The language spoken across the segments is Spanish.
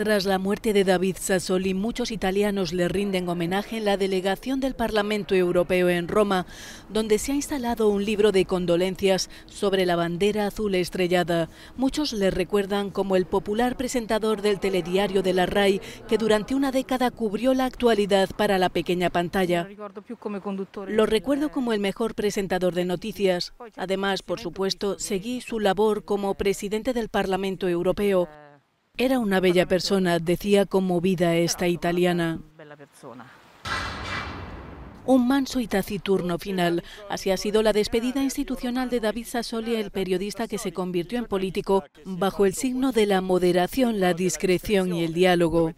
Tras la muerte de David Sassoli, muchos italianos le rinden homenaje en la delegación del Parlamento Europeo en Roma, donde se ha instalado un libro de condolencias sobre la bandera azul estrellada. Muchos le recuerdan como el popular presentador del telediario de la RAI, que durante una década cubrió la actualidad para la pequeña pantalla. Lo recuerdo como el mejor presentador de noticias. Además, por supuesto, seguí su labor como presidente del Parlamento Europeo. Era una bella persona, decía conmovida esta italiana. Un manso y taciturno final. Así ha sido la despedida institucional de David Sassoli, el periodista que se convirtió en político bajo el signo de la moderación, la discreción y el diálogo.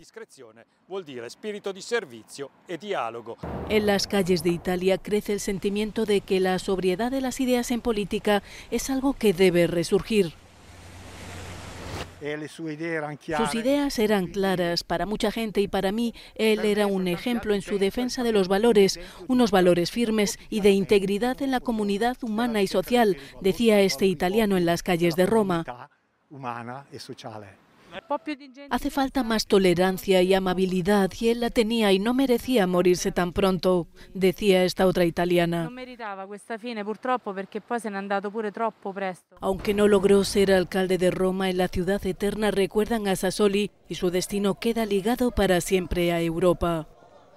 En las calles de Italia crece el sentimiento de que la sobriedad de las ideas en política es algo que debe resurgir. Sus ideas eran claras para mucha gente y para mí él era un ejemplo en su defensa de los valores, unos valores firmes y de integridad en la comunidad humana y social, decía este italiano en las calles de Roma. Hace falta más tolerancia y amabilidad y él la tenía y no merecía morirse tan pronto, decía esta otra italiana. Aunque no logró ser alcalde de Roma en la ciudad eterna, recuerdan a Sassoli y su destino queda ligado para siempre a Europa.